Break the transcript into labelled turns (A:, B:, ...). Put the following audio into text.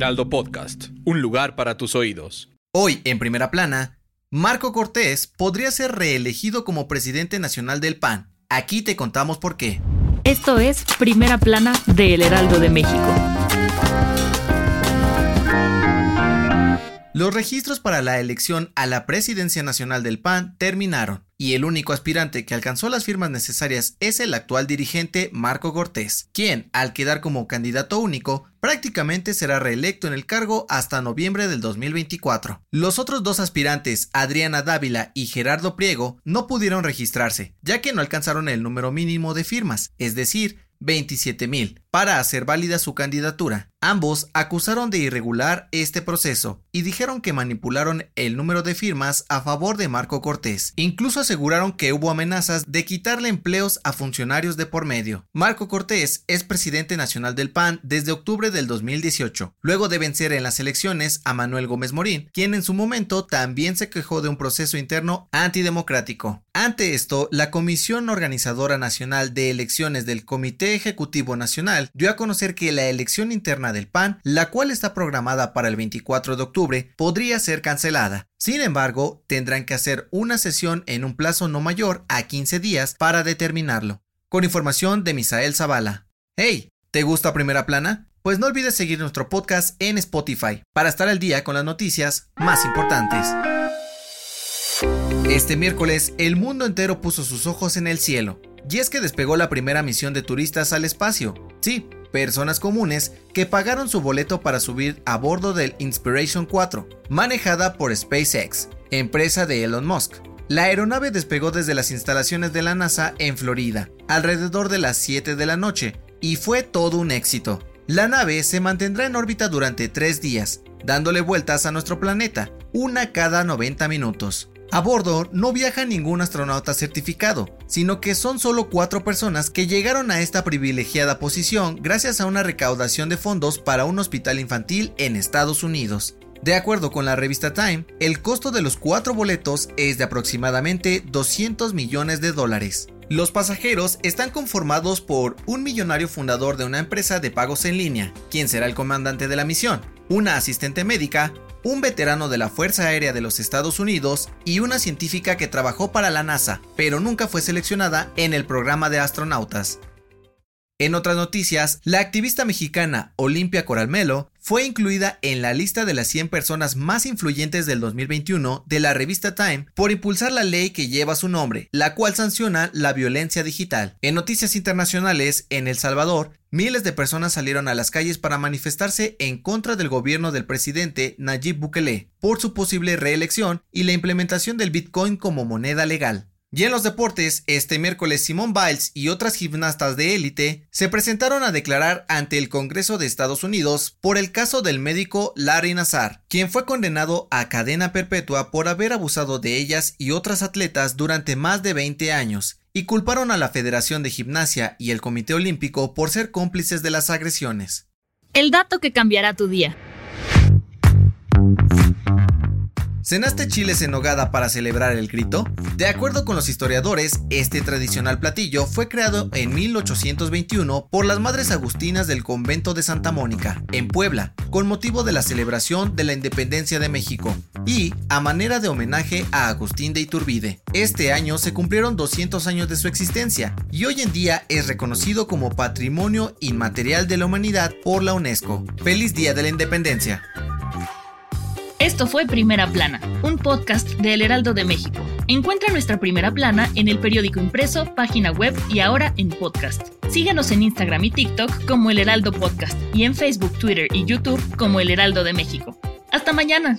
A: Heraldo Podcast, un lugar para tus oídos.
B: Hoy, en primera plana, Marco Cortés podría ser reelegido como presidente nacional del PAN. Aquí te contamos por qué.
C: Esto es Primera Plana de El Heraldo de México.
B: Los registros para la elección a la presidencia nacional del PAN terminaron y el único aspirante que alcanzó las firmas necesarias es el actual dirigente Marco Cortés, quien, al quedar como candidato único, prácticamente será reelecto en el cargo hasta noviembre del 2024. Los otros dos aspirantes, Adriana Dávila y Gerardo Priego, no pudieron registrarse, ya que no alcanzaron el número mínimo de firmas, es decir, 27.000 para hacer válida su candidatura. Ambos acusaron de irregular este proceso y dijeron que manipularon el número de firmas a favor de Marco Cortés. Incluso aseguraron que hubo amenazas de quitarle empleos a funcionarios de por medio. Marco Cortés es presidente nacional del PAN desde octubre del 2018, luego de vencer en las elecciones a Manuel Gómez Morín, quien en su momento también se quejó de un proceso interno antidemocrático. Ante esto, la Comisión Organizadora Nacional de Elecciones del Comité Ejecutivo Nacional dio a conocer que la elección interna del PAN, la cual está programada para el 24 de octubre, podría ser cancelada. Sin embargo, tendrán que hacer una sesión en un plazo no mayor a 15 días para determinarlo. Con información de Misael Zavala. Hey, ¿te gusta Primera Plana? Pues no olvides seguir nuestro podcast en Spotify para estar al día con las noticias más importantes. Este miércoles, el mundo entero puso sus ojos en el cielo, y es que despegó la primera misión de turistas al espacio. Sí, personas comunes que pagaron su boleto para subir a bordo del Inspiration 4, manejada por SpaceX, empresa de Elon Musk. La aeronave despegó desde las instalaciones de la NASA en Florida, alrededor de las 7 de la noche, y fue todo un éxito. La nave se mantendrá en órbita durante tres días, dándole vueltas a nuestro planeta, una cada 90 minutos. A bordo no viaja ningún astronauta certificado, sino que son solo cuatro personas que llegaron a esta privilegiada posición gracias a una recaudación de fondos para un hospital infantil en Estados Unidos. De acuerdo con la revista Time, el costo de los cuatro boletos es de aproximadamente 200 millones de dólares. Los pasajeros están conformados por un millonario fundador de una empresa de pagos en línea, quien será el comandante de la misión, una asistente médica, un veterano de la Fuerza Aérea de los Estados Unidos y una científica que trabajó para la NASA, pero nunca fue seleccionada en el programa de astronautas. En otras noticias, la activista mexicana Olimpia Coralmelo fue incluida en la lista de las 100 personas más influyentes del 2021 de la revista Time por impulsar la ley que lleva su nombre, la cual sanciona la violencia digital. En noticias internacionales, en El Salvador, miles de personas salieron a las calles para manifestarse en contra del gobierno del presidente Nayib Bukele por su posible reelección y la implementación del Bitcoin como moneda legal. Y en los deportes, este miércoles Simone Biles y otras gimnastas de élite se presentaron a declarar ante el Congreso de Estados Unidos por el caso del médico Larry Nassar, quien fue condenado a cadena perpetua por haber abusado de ellas y otras atletas durante más de 20 años, y culparon a la Federación de Gimnasia y el Comité Olímpico por ser cómplices de las agresiones.
C: El dato que cambiará tu día.
B: ¿Cenaste chiles en nogada para celebrar el grito? De acuerdo con los historiadores, este tradicional platillo fue creado en 1821 por las madres agustinas del convento de Santa Mónica, en Puebla, con motivo de la celebración de la independencia de México, y a manera de homenaje a Agustín de Iturbide. Este año se cumplieron 200 años de su existencia, y hoy en día es reconocido como Patrimonio Inmaterial de la Humanidad por la UNESCO. ¡Feliz Día de la Independencia!
C: Esto fue Primera Plana, un podcast de El Heraldo de México. Encuentra nuestra Primera Plana en el periódico impreso, página web y ahora en podcast. Síguenos en Instagram y TikTok como El Heraldo Podcast y en Facebook, Twitter y YouTube como El Heraldo de México. Hasta mañana.